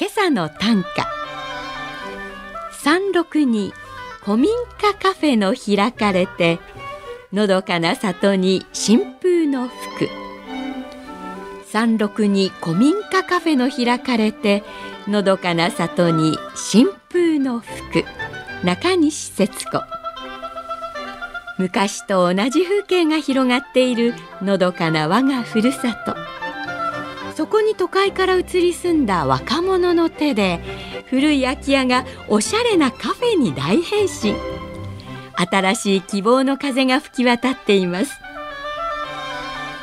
今朝の短歌。三六に古民家カフェの開かれてのどかな里に新風の吹く。三六に古民家カフェの開かれてのどかな里に新風の吹く。中西節子。昔と同じ風景が広がっているのどかな我がふるさと。そこに都会から移り住んだ若者の手で古い空き家がおしゃれなカフェに大変身。新しい希望の風が吹き渡っています。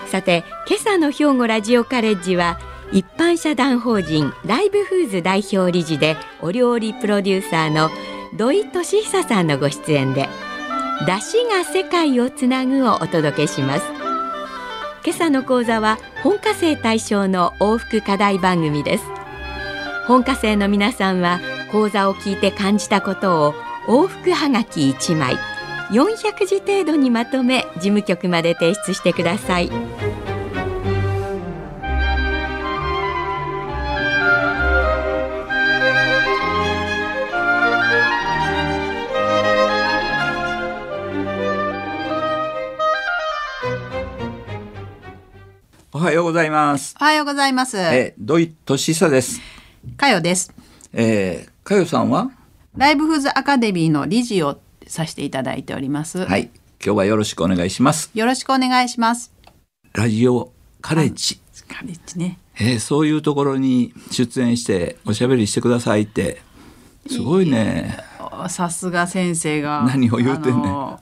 さて今朝の兵庫ラジオカレッジは一般社団法人ライブフーズ代表理事でお料理プロデューサーの土井俊久さんのご出演で「出汁が世界をつなぐ」をお届けします。今朝の講座は本科生対象の往復課題番組です。本科生の皆さんは講座を聞いて感じたことを往復はがき1枚400字程度にまとめ事務局まで提出してください。はようございます。おはようございます。えー、土井俊久です。かよです。えー、かよさんは？ライブフーズアカデミーの理事をさせていただいております。はい、今日はよろしくお願いします。よろしくお願いします。ラジオカレッジ。カレッジね。えー、そういうところに出演しておしゃべりしてくださいって。すごいね。さすが先生が。何を言うてんねん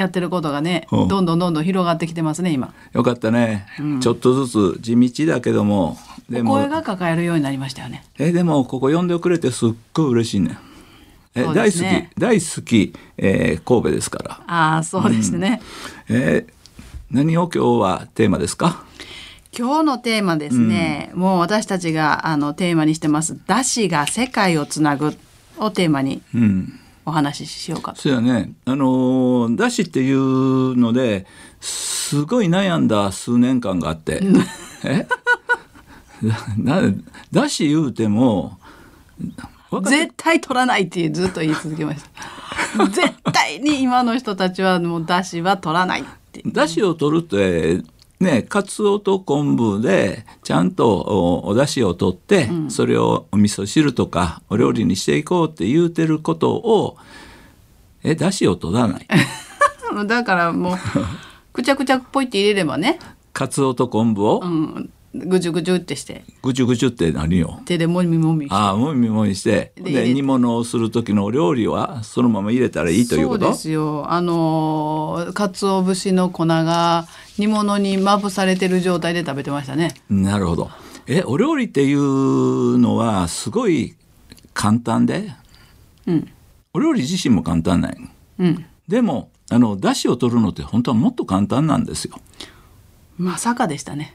やってることがね、うんどんどんどんどん広がってきてますね、今。よかったね、ちょっとずつ地道だけども。でも。声が抱えるようになりましたよね。えー、でもここ呼んでくれてすっごい嬉しいね。えそう大好き大好き、えー、神戸ですから。ああ、そうですね。えー、何を今日はテーマですか？今日のテーマですね、もう私たちがあのテーマにしてます「だしが世界をつなぐ」をテーマにうん。お話ししようかと。そうやね。あのーだしっていうのですごい悩んだ数年間があって。え？なだし言うても絶対取らないってずっと言い続けました絶対に今の人たちはもうだしは取らないってだしを取るってねかつおと昆布でちゃんとおおだしを取って、それをお味噌汁とかお料理にしていこうって言うてることをえだしを取らない？だからもう くちゃくちゃっぽいって入れればね、かつおと昆布を？うん、ぐちゅぐちゅってして。ぐちゅぐちゅって何よ？手でもみもみして。ああもみもみして。で入れてで煮物をする時のお料理はそのまま入れたらいいということ？そうですよ。あのー鰹節の粉が煮物にまぶされてる状態で食べてましたね。なるほど。えお料理っていうのはすごい簡単で、うん。お料理自身も簡単なん？ようん。でもあの出汁を取るのって本当はもっと簡単なんですよ、まさかでしたね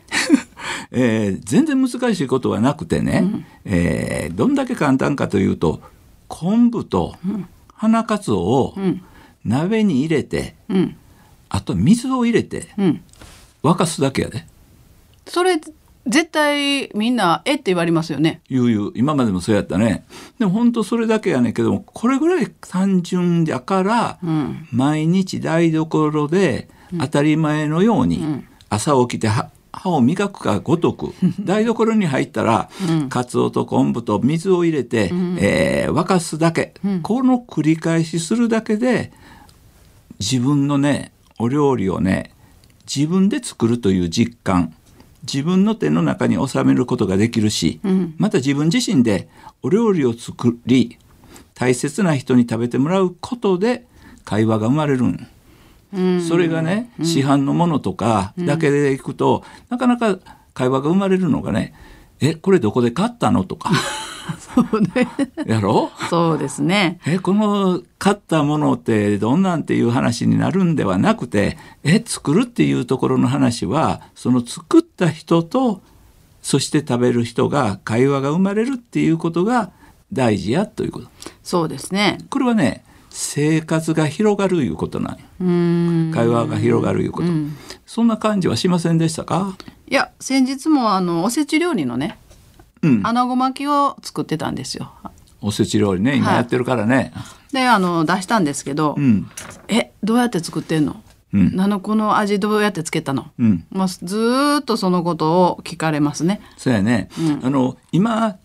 えー全然難しいことはなくてね、えーどんだけ簡単かというと昆布と花かつおをん。鍋に入れて、うん。あと水を入れてうん。沸かすだけやで。それ絶対みんな「えっ?」て言われますよね。ゆうゆう。今までもそうやったね。でも本当それだけやねんけどもこれぐらい単純だから、うん。毎日台所で当たり前のように、朝起きては歯を磨くかごとく 台所に入ったら、かつおと昆布と水を入れて、えー沸かすだけ、この繰り返しするだけで自分のねお料理をね自分で作るという実感自分の手の中に収めることができるし、また自分自身でお料理を作り大切な人に食べてもらうことで会話が生まれるん。それがね、市販のものとかだけでいくと、なかなか会話が生まれるのがね、えこれどこで買ったの?」とか そうね。やろ？そうですね。えこの買ったものってどんなんっていう話になるんではなくてえ作るっていうところの話はその作った人とそして食べる人が会話が生まれるっていうことが大事やということそうですね。これはね生活が広がるいうことなんようーん。会話が広がるいうこと、うん。そんな感じはしませんでしたか？いや先日もあのおせち料理のねうん。穴子巻きを作ってたんですよ。おせち料理ね今はい。やってるからね、であの出したんですけど、うん。えどうやって作ってんの？うん。なのこの味どうやってつけたの？うん。もうずーっとそのことを聞かれますね。そうやね、うん。あの今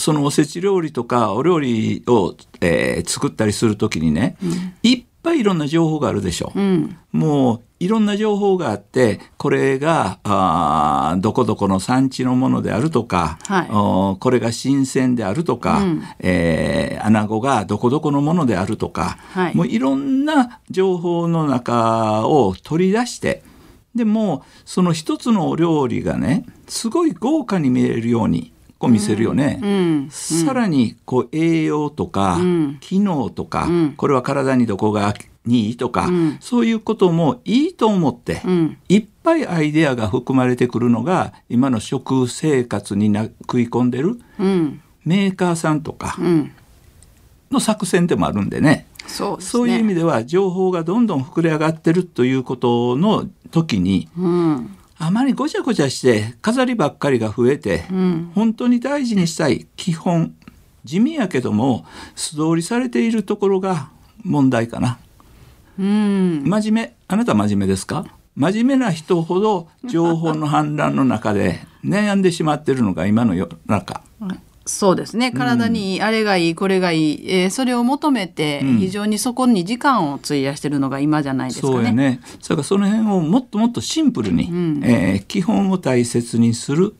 そのおせち料理とかお料理を、えー作ったりする時にね、いっぱいいろんな情報があるでしょ。うん。もういろんな情報があってこれがあーどこどこの産地のものであるとか、はい。おーこれが新鮮であるとか、うん。えー穴子がどこどこのものであるとか、はい。もういろんな情報の中を取り出してでもその一つのお料理がねすごい豪華に見えるようにこう見せるよね。うん。さらにこう栄養とか、うん。機能とか、うん。これは体にどこがにいいとか、うん。そういうこともいいと思って、うん。いっぱいアイデアが含まれてくるのが今の食生活にな食い込んでるうん。メーカーさんとかうん。の作戦でもあるんでね、そうね。そういう意味では情報がどんどん膨れ上がってるということの時にうんあまりごちゃごちゃして飾りばっかりが増えて、うん。本当に大事にしたい基本地味やけども素通りされているところが問題かな。うん。真面目あなた真面目ですか？真面目な人ほど情報の氾濫の中で悩んでしまってるのが今の世の中そうですね。体にいい、あれがいいこれがいい、えーそれを求めてうん。非常にそこに時間を費やしてるのが今じゃないですかね。そうやね。だからその辺をもっともっとシンプルに、うん。えー基本を大切にする。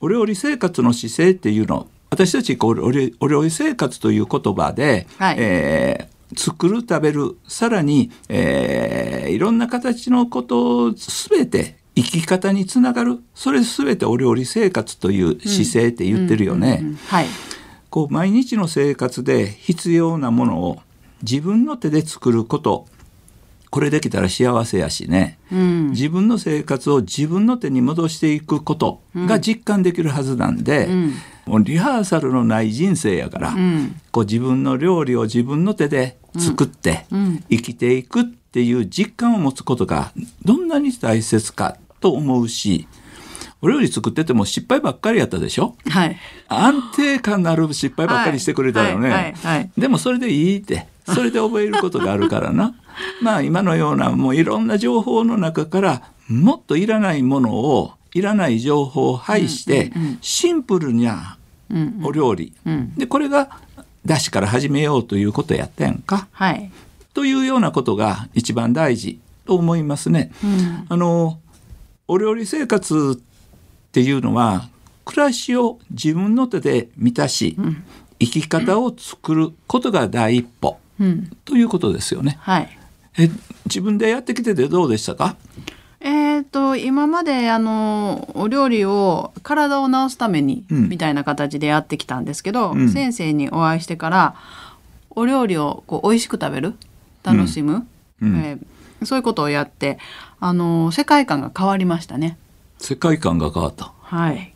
お料理生活の姿勢っていうの私たちこうお料お料理生活という言葉で、はい。えー作る食べるさらに、えーいろんな形のことを全て生き方につながる。それ全てお料理生活という姿勢って言ってるよね。こう毎日の生活で必要なものを自分の手で作ること。これできたら幸せやしね、うん。自分の生活を自分の手に戻していくことが実感できるはずなんで、うん。もうリハーサルのない人生やから、うん。こう自分の料理を自分の手で作ってうん。生きていくっていう実感を持つことがどんなに大切かと思うしお料理作ってても失敗ばっかりやったでしょ？はい。安定感のある失敗ばっかりしてくれたよね、でもそれでいいって。それで覚えることがあるからな。まあ今のようなもういろんな情報の中からもっといらないものをいらない情報を排して、シンプルなうんお料理、うん。でこれがだしから始めようということやったやんか？はい。というようなことが一番大事と思いますね。うん。あのお料理生活っていうのは暮らしを自分の手で満たし、生き方を作ることが第一歩うん。ということですよね。はい。え自分でやってきててどうでしたか？えー、と今まであのお料理を体を治すために、うん。みたいな形でやってきたんですけど、うん。先生にお会いしてからお料理をこう美味しく食べる楽しむ、うん。えーそういうことをやってあの世界観が変わりましたね。世界観が変わったはい。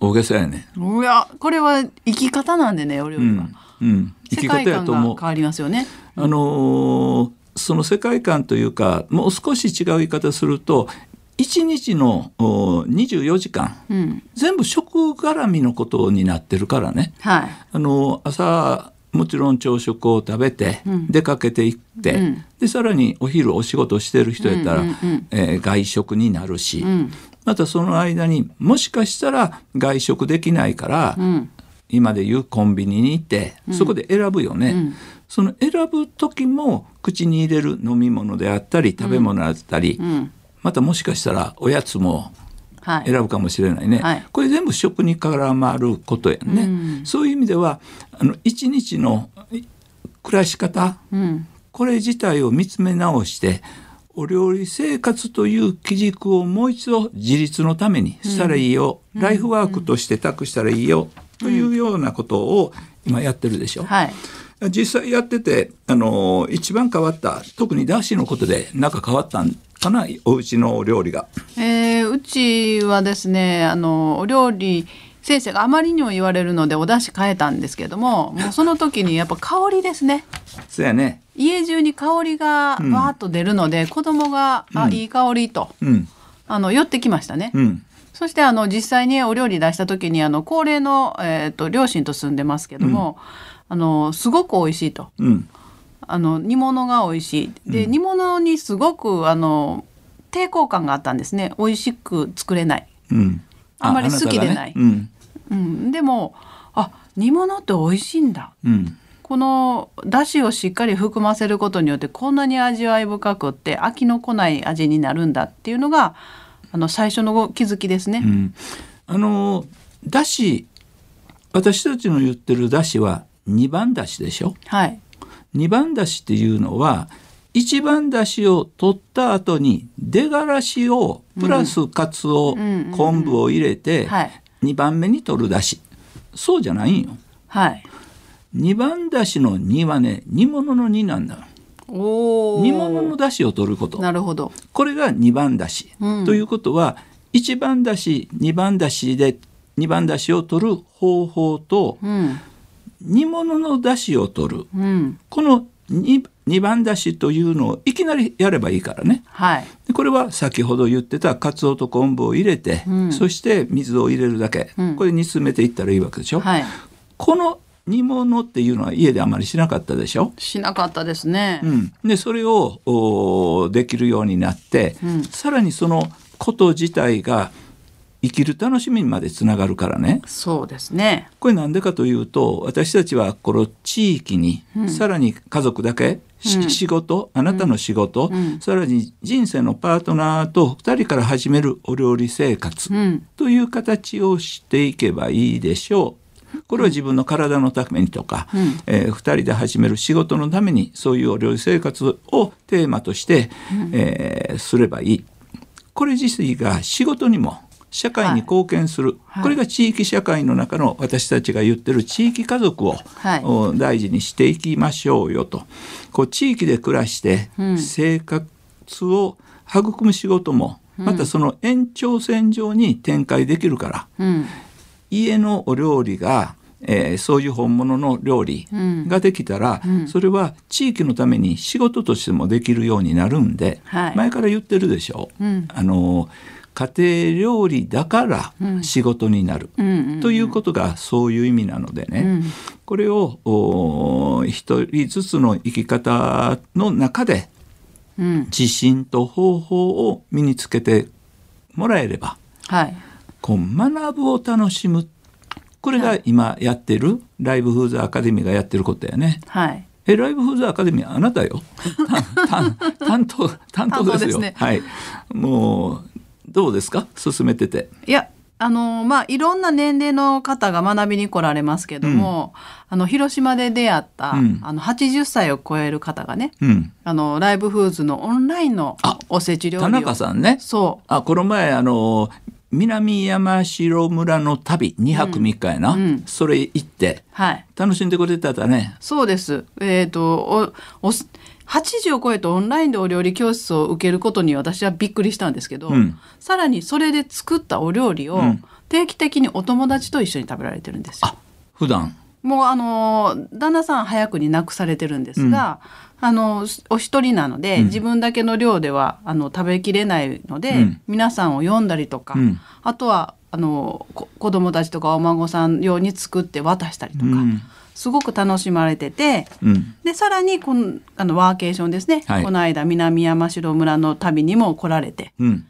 大げさやね。いやこれは生き方なんでねお料理は。うんうん、生き方やと思うが変。わりますよね。あのーその世界観というかもう少し違う言い方すると1日のお24時間うん。全部食絡みのことになってるからね。はい。あの朝もちろん朝食を食べてうん出かけていって、うんでさらにお昼お仕事してる人やったら、うんうんうんえー外食になるし、うん。またその間にもしかしたら外食できないから、うん。今でいうコンビニに行ってそこで選ぶよね。うんその選ぶ時も口に入れる飲み物であったり食べ物だったり、うん。またもしかしたらおやつもはい。選ぶかもしれないね、はい。これ全部食に絡まることやね、うん。そういう意味ではあの一日のい暮らし方うん。これ自体を見つめ直してお料理生活という基軸をもう一度自立のためにしたらいいよ、ライフワークとして託したらいいよ、というようなことを今やってるでしょ。はい。実際やってて、あの一番変わった特にだしのことでなんか変わったん？かなおうちのお料理が。えーうちはですねあのお料理先生があまりにも言われるのでお出汁変えたんですけどももうその時にやっぱ香りですね。そうやね。家中に香りがわーっと出るので、子供が「あいい香り」とうん。あの寄ってきましたね。うん。そしてあの実際にお料理出した時にあの高齢の、えー、と両親と住んでますけども、あのすごく美味しいと。うんあの煮物が美味しい。で、煮物にすごくあの抵抗感があったんですね。美味しく作れない、うん。あんまり好きでない。ね。うん。うん、でもあ煮物って美味しいんだ。うん。このだしをしっかり含ませることによってこんなに味わい深くって飽きのこない味になるんだっていうのがあの最初の気づきですね。うん。あのだし私たちの言ってるだしは二番だしでしょ？はい、二番だしっていうのは一番だしを取った後に出がらしをプラスかつお、ん昆布を入れてはい。二番目に取るだしそうじゃないんよ。はい、二番だしの2はね煮物の2なんだ。よおー。煮物のだしを取ること。なるほど。これが二番だし、うん。ということは一番だし二番だしで二番だしを取る方法とうん煮物のだしを取る。うん。この 2, 二番だしというのをいきなりやればいいからね。はい。でこれは先ほど言ってたかつおと昆布を入れて、うん。そして水を入れるだけ、うん。これ煮詰めていったらいいわけでしょ、はい。この煮物っていうのは家であまりしなかったでしょ、しなかったですね。うん、でそれをおできるようになって、うん。さらにそのこと自体が生きる楽しみにまでつながるからね。そうですね。これなんでかというと私たちはこの地域に、さらに家族だけ、しうん。仕事あなたの仕事、うん。さらに人生のパートナーと2人から始めるお料理生活うん。という形をしていけばいいでしょう。これは自分の体のためにとか、うん。え2人で始める仕事のためにそういうお料理生活をテーマとして、えーすればいい。これ自身が仕事にも社会に貢献する、はい。これが地域社会の中の私たちが言ってる地域家族を、はい。お大事にしていきましょうよと。こう地域で暮らしてうん。生活を育む仕事も、またその延長線上に展開できるから。うん。家のお料理が、えーそういう本物の料理うん。ができたら、うん。それは地域のために仕事としてもできるようになるんで、はい。前から言ってるでしょ。うん。あの家庭料理だからうん。仕事になる、うんということがそういう意味なのでね、うん。これをお一人ずつの生き方の中でうん。自信と方法を身につけてもらえればはい。こう学ぶを楽しむ。これが今やってるライブフーズアカデミーがやってることやね。はい。えライブフーズアカデミーあなたよ。担当担当ですよ。ね。はい。もうどうですか？進めてて。いやあのまあいろんな年齢の方が学びに来られますけども、あの広島で出会った、うんあの80歳を超える方がねうん。あのライブフーズのオンラインのあおせち料理田を中さんね。そうあこの前あの南山城村の旅2泊3日やな、うんうんそれ行ってはい楽しんでくれてたね。そうです。えっ、と、お、お、80を超えてオンラインでお料理教室を受けることに私はびっくりしたんですけど、うん。さらにそれで作ったお料理をうん。定期的にお友達と一緒に食べられてるんですよ。あ普段。もうあの旦那さん早くに亡くされてるんですが、あのお一人なので、うん。自分だけの量ではあの食べきれないので、うん。皆さんを呼んだりとか、うん。あとはあのこ子供たちとかお孫さん用に作って渡したりとか、うんすごく楽しまれててうん。でさらにこのあのワーケーションですね、はい。この間南山城村の旅にも来られて。うん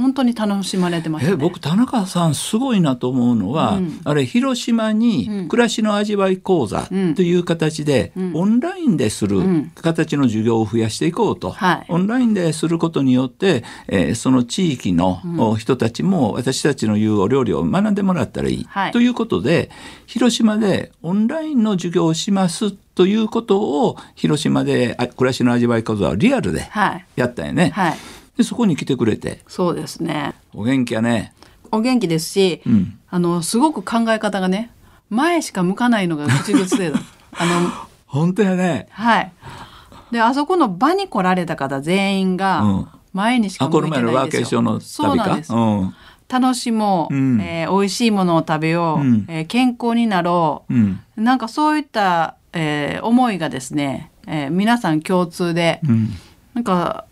本当に楽しまれてました、ね、え僕田中さんすごいなと思うのは、うん。あれ広島に暮らしの味わい講座という形で、うん。オンラインでするん。形の授業を増やしていこうと、はい。オンラインですることによって、えーその地域のお人たちも私たちの言うお料理を学んでもらったらいい、はい。ということで広島でオンラインの授業をしますということを広島であ暮らしの味わい講座をリアルではい。やったんやね。はいでそこに来てくれて。そうですね。お元気やね。お元気ですし、うん。あのすごく考え方がね前しか向かないのが口癖で あの本当やね。はい。であそこの場に来られた方全員うん。が前にしか向いて前のワーケーないんですよションのそうなんです。うん。楽しもう、うん。えー美味しいものを食べよう、うん。えー健康になろう、うん。なんかそういった、えー思いがですね、えー皆さん共通でうん。なんか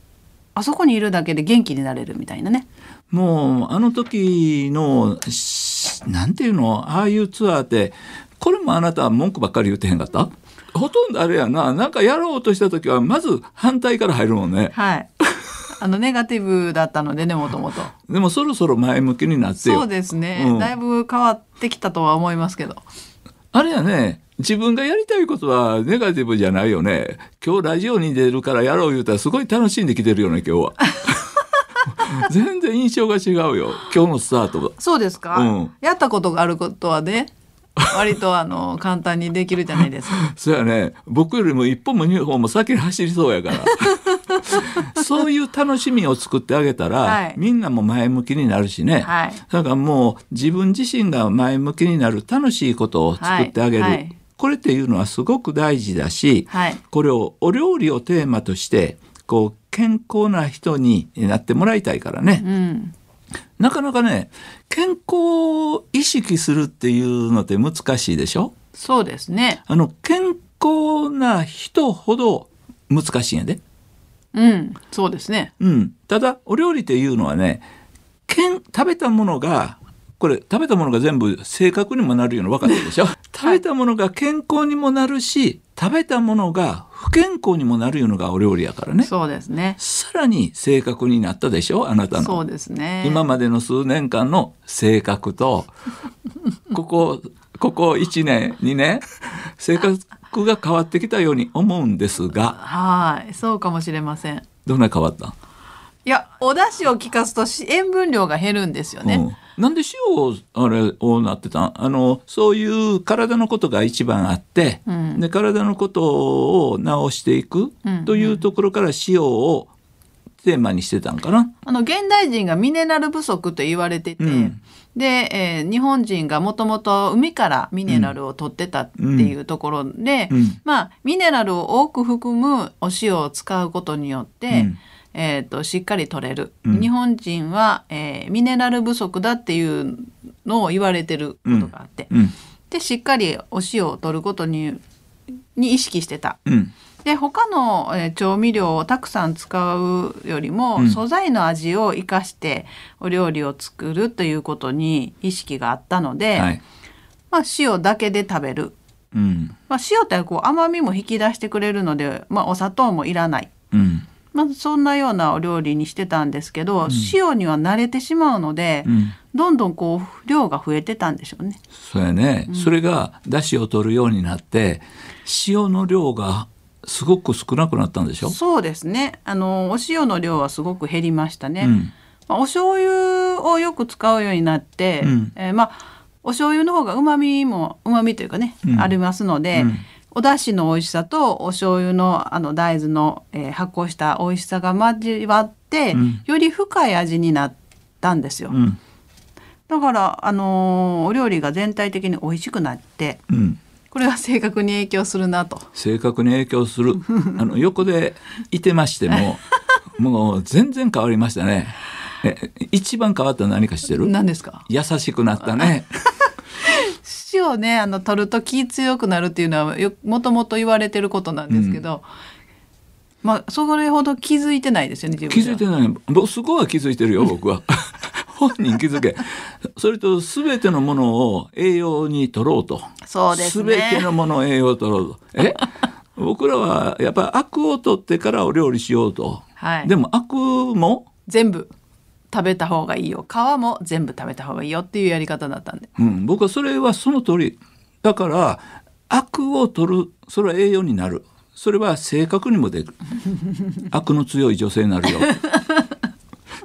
あそこにいるだけで元気になれるみたいなね。もうあの時のしなんていうのああいうツアーってこれもあなたは文句ばっかり言ってへんかった？ほとんどあれやな。なんかやろうとした時はまず反対から入るもんね。はい。あのネガティブだったのでねもともと。でもそろそろ前向きになってよ。そうですね、うん。だいぶ変わってきたとは思いますけどあれやね自分がやりたいことはネガティブじゃないよね。今日ラジオに出るからやろう言うたらすごい楽しんできてるよね今日は。全然印象が違うよ。今日のスタートがそうですか、うん。やったことがあることはね割とあの簡単にできるじゃないですか。そうやね。僕よりも一歩も二歩も先に走りそうやから そういう楽しみを作ってあげたら、はい。みんなも前向きになるしね、はい。だからもう自分自身が前向きになる楽しいことを作ってあげる、はい。はい。これっていうのはすごく大事だし、はい。これをお料理をテーマとしてこう健康な人になってもらいたいからね、うん。なかなかね健康を意識するっていうのって難しいでしょ？そうですね。あの健康な人ほど難しいんやで。うん。そうですね。うん、ただお料理っていうのはねけん食べたものがこれ食べたものが全部正確にもなるような分かってるでしょ？食べたものが健康にもなるし食べたものが不健康にもなるのがお料理やからね。そうですね。さらに正確になったでしょ？あなたの。そうですね。今までの数年間の性格と。ここここ1年2年性格が変わってきたように思うんですが。はい。そうかもしれません。どんな変わった？いやお出汁を効かすとし塩分量が減るんですよね、うん、なんで塩をあれをなってた？んあのそういう体のことが一番あって、うん。で体のことを治していくうん。というところから塩をテーマにしてたんかな。あの現代人がミネラル不足と言われてて、うん。で、えー日本人がもともと海からミネラルを取ってたっていうところで、うん。まあミネラルを多く含むお塩を使うことによって、うん。えー、としっかり取れる、うん。日本人は、えーミネラル不足だっていうのを言われてることがあって、うん。でしっかりお塩を取ることにに意識してた。うんで他の、えー調味料をたくさん使うよりも、うん。素材の味を生かしてお料理を作るということに意識があったので、はい。まあ、塩だけで食べる、うん。まあ、塩ってこう甘みも引き出してくれるので、まあ、お砂糖もいらない、うん。まあ、そんなようなお料理にしてたんですけど、塩には慣れてしまうので、うん。どんどんこう量が増えてたんでしょうね。そうやね、それが出汁を取るようになって塩の量がすごく少なくなったんでしょ、そうですね。あのお塩の量はすごく減りましたね。うん。まあお醤油をよく使うようになって、うん。えーまあお醤油の方がうまみもうまみというかね、うん。ありますので、うん。お出汁の美味しさとお醤油のあの大豆の、えー発酵した美味しさが交わって、うん。より深い味になったんですよ。うん。だからあのーお料理が全体的に美味しくなってうんこれが性格に影響するなと。性格に影響する。あの横でいてましても もう全然変わりましたね。え一番変わったの何か知ってる？何ですか？優しくなったね。塩をねあの取ると気強くなるっていうのはよもともと言われてることなんですけど、まあそれほど気づいてないですよね自気づいてない。僕すごい気づいてるよ僕は本人気づけ。それと全てのものを栄養に取ろうと。そうですね。全てのものを栄養を取ろうと。え？僕らはやっぱりアクを取ってからお料理しようと、はい。でもアクも？全部食べた方がいいよ。皮も全部食べた方がいいよっていうやり方だったんで。うん、僕はそれはその通り。だからアクを取る。それは栄養になる。それは性格にも出る。アクの強い女性になるよ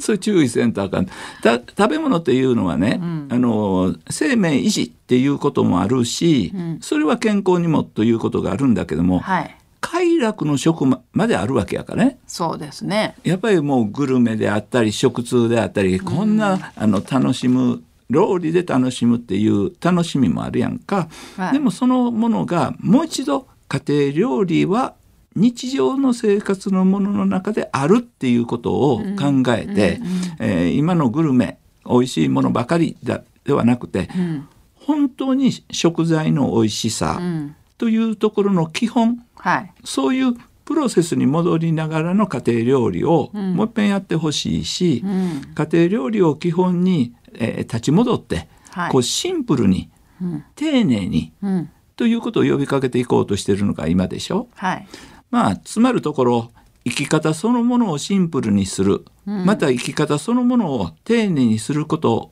それ注意せんとあかん。た食べ物っていうのはね、あの生命維持っていうこともあるし、それは健康にもということがあるんだけども、はい。快楽の食ままであるわけやからね。そうですね。やっぱりもうグルメであったり食通であったりこんな、あの楽しむ料理で楽しむっていう楽しみもあるやんか、はい。でもそのものがもう一度家庭料理は日常の生活のものの中であるっていうことを考えて、えー今のグルメ美味しいものばかりだではなくて、うん。本当に食材の美味しさうん。というところの基本はい。そういうプロセスに戻りながらの家庭料理をうん。もう一遍やってほしいし、うん。家庭料理を基本に、えー立ち戻って、はい。こうシンプルにうん。丁寧にうん。ということを呼びかけていこうとしてるのが今でしょ。はいまあつまるところ生き方そのものをシンプルにする、うん。また生き方そのものを丁寧にすること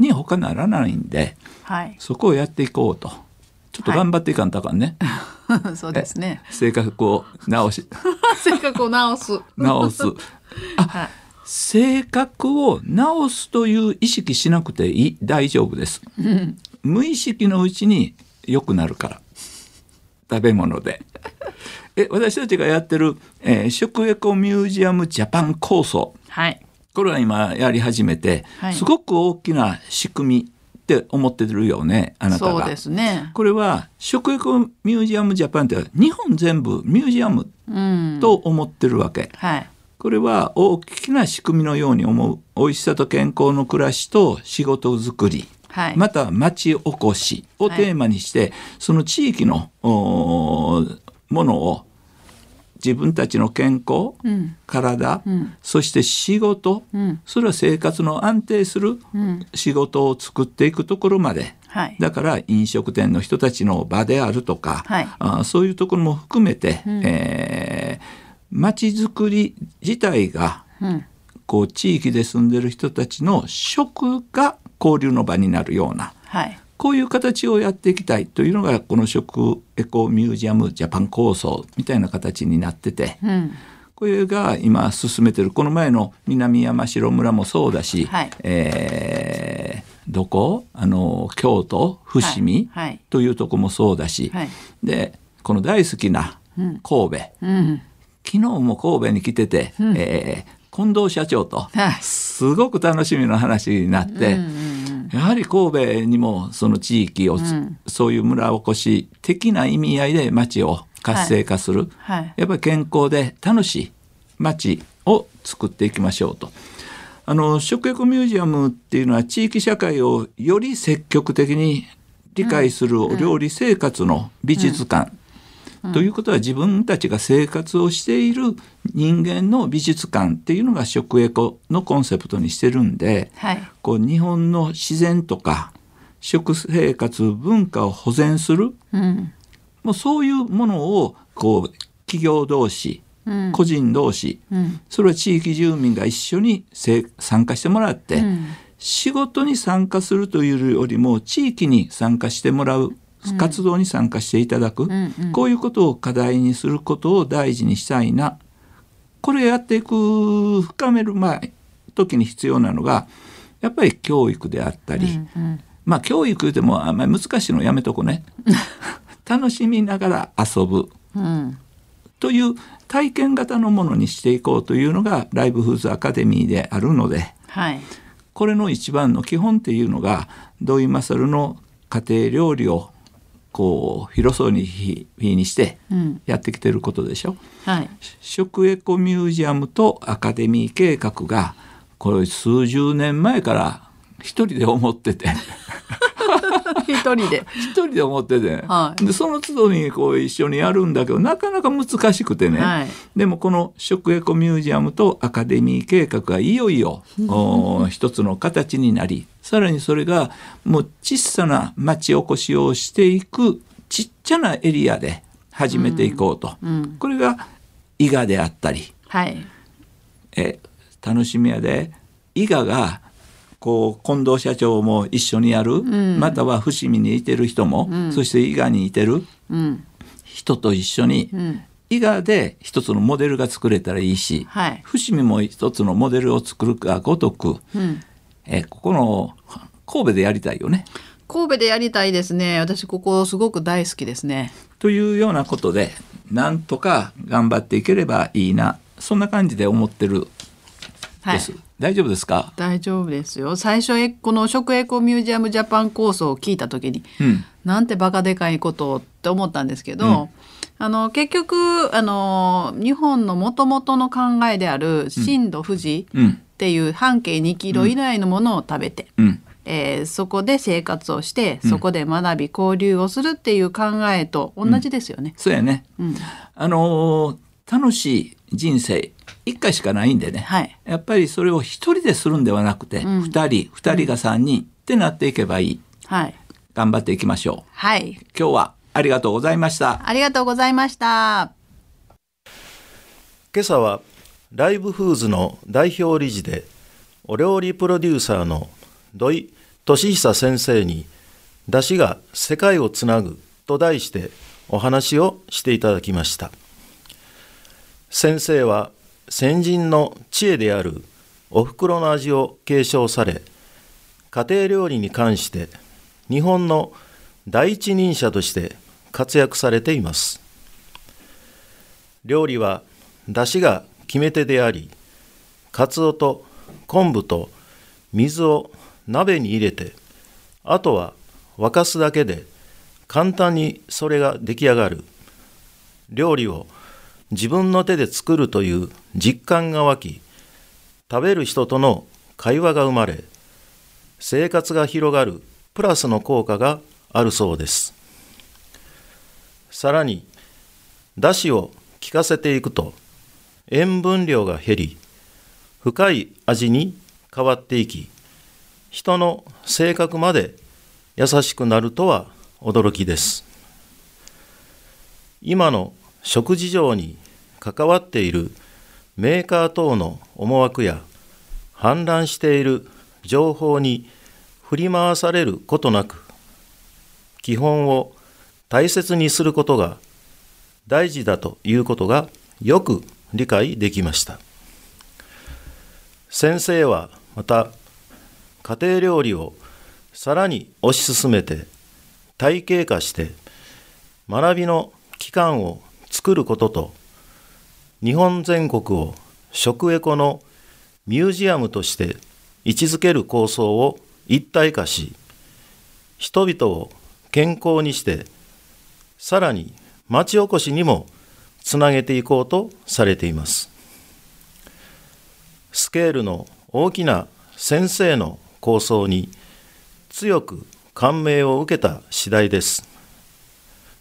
に他ならないんではい。そこをやっていこうと。ちょっと頑張っていかんとあかんね、そうですね。性格を直し。性格を直す。直す。はい。性格を直すという意識しなくていい。大丈夫です。うん。無意識のうちに良くなるから。食べ物でえ私たちがやってる、えー食エコミュージアムジャパン構想。はい。これは今やり始めて、はい。すごく大きな仕組みって思ってるよねあなたが。そうですね。これは食エコミュージアムジャパンって日本全部ミュージアムうん。と思ってるわけ。はい。これは大きな仕組みのように思う美味しさと健康の暮らしと仕事作り。はい。また町おこしをテーマにして、その地域のものを自分たちの健康、うん。体、うん。そして仕事、うん。それは生活の安定するうん。仕事を作っていくところまで。はい。だから飲食店の人たちの場であるとか、はい。あーそういうところも含めて、うん。えー町づくり自体がうん。こう地域で住んでる人たちの食が交流の場になるようなはいこういう形をやっていきたいというのがこの食エコミュージアムジャパン構想みたいな形になっててうん。これが今進めてるこの前の南山城村もそうだし、はい。えーどこ？あの京都？伏見、はい。はい。というとこもそうだし、はい。でこの大好きなうん。神戸、うん。昨日も神戸に来てて、えー近藤社長とはい。すごく楽しみな話になって、うんうんやはり神戸にもその地域を、ん。そういう村おこし的な意味合いで町を活性化する、はい。やっぱり健康で楽しい町を作っていきましょうと。あの食エコミュージアムっていうのは地域社会をより積極的に理解するお料理生活の美術館、ということは自分たちが生活をしている人間の美術館っていうのが食エコのコンセプトにしてるんで、はい。こう日本の自然とか食生活文化を保全するうん。もうそういうものをこう企業同士うん。個人同士うん。それは地域住民が一緒にせ参加してもらって、うん。仕事に参加するというよりも地域に参加してもらう活動に参加していただく、うんうん。こういうことを課題にすることを大事にしたいな。これやっていく深める前時に必要なのがやっぱり教育であったり、うんまあ教育でもあんまり難しいのやめとこね。楽しみながら遊ぶ。うん。という体験型のものにしていこうというのがライブフーズアカデミーであるので。はい。これの一番の基本っていうのが土井勝の家庭料理をこう広そうにひにしてうん。やってきてることでしょ？はい。食エコミュージアムとアカデミー計画がこれ数十年前から一人で思ってて 一人で。一人で思ってて、はい。でその都度にこう一緒にやるんだけどなかなか難しくてね、はい。でもこの食エコミュージアムとアカデミー計画がいよいよお一つの形になりさらにそれがもう小さな町おこしをしていくちっちゃなエリアで始めていこうと、うん。これが伊賀であったり。はい。え楽しみやで伊賀がこう近藤社長も一緒にやる、ん。または伏見にいてる人も、ん。そして伊賀にいてるうん。人と一緒に、うん。伊賀で一つのモデルが作れたらいいし、はい。伏見も一つのモデルを作るがごとく、うん。えーここの神戸でやりたいよね。神戸でやりたいですね。私ここすごく大好きですね。というようなことでなんとか頑張っていければいいな。そんな感じで思ってるはい。大丈夫ですか、大丈夫ですよ。最初えこの食エコミュージアムジャパン構想を聞いた時にうん。なんてバカでかいことをって思ったんですけど、あの結局あの日本のもともとの考えである震度富士うん。っていう半径2キロ以内のものを食べて、うん。えーそこで生活をしてそこで学び交流をするっていう考えと同じですよね。そうやね、うん。あのー楽しい人生一回しかないんでね、はい。やっぱりそれを一人でするんではなくてうん。二、人二人が三人ってなっていけばいい。はい。頑張っていきましょう。はい。今日はありがとうございました。ありがとうございました。今朝はライブフーズの代表理事でお料理プロデューサーの土井俊久先生に「出汁が世界をつなぐ」と題してお話をしていただきました先生は先人の知恵であるおふくろの味を継承され家庭料理に関して日本の第一人者として活躍されています。料理は出汁が決め手でありかつおと昆布と水を鍋に入れてあとは沸かすだけで簡単にそれが出来上がる。料理を自分の手で作るという実感が湧き食べる人との会話が生まれ生活が広がるプラスの効果があるそうです。さらにだしを効かせていくと塩分量が減り深い味に変わっていき人の性格まで優しくなるとは驚きです。今の食事上に関わっているメーカー等の思惑や氾濫している情報に振り回されることなく基本を大切にすることが大事だということがよく理解できました。先生はまた家庭料理をさらに推し進めて体系化して学びの機関を作ることと日本全国を食エコのミュージアムとして位置づける構想を一体化し人々を健康にしてさらに町おこしにもつなげていこうとされています。スケールの大きな先生の構想に強く感銘を受けた次第です。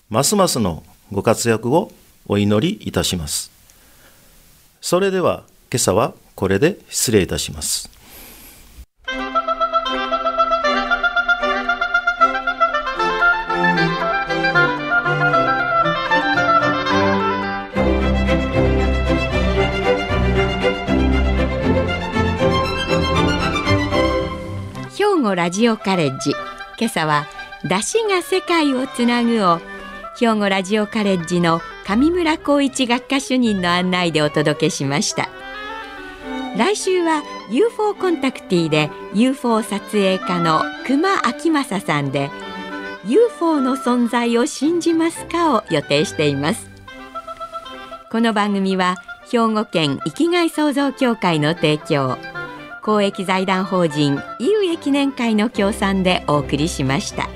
ますますのご活躍をお祈りいたします。それでは今朝はこれで失礼いたします。兵庫ラジオカレッジ。今朝は出汁が世界をつなぐを兵庫ラジオカレッジの上村光一学科主任の案内でお届けしました来週は UFO コンタクティで UFO 撮影家の熊明正さんで UFO の存在を信じますかを予定していますこの番組は兵庫県生きがい創造協会の提供公益財団法人井上記念会の協賛でお送りしました。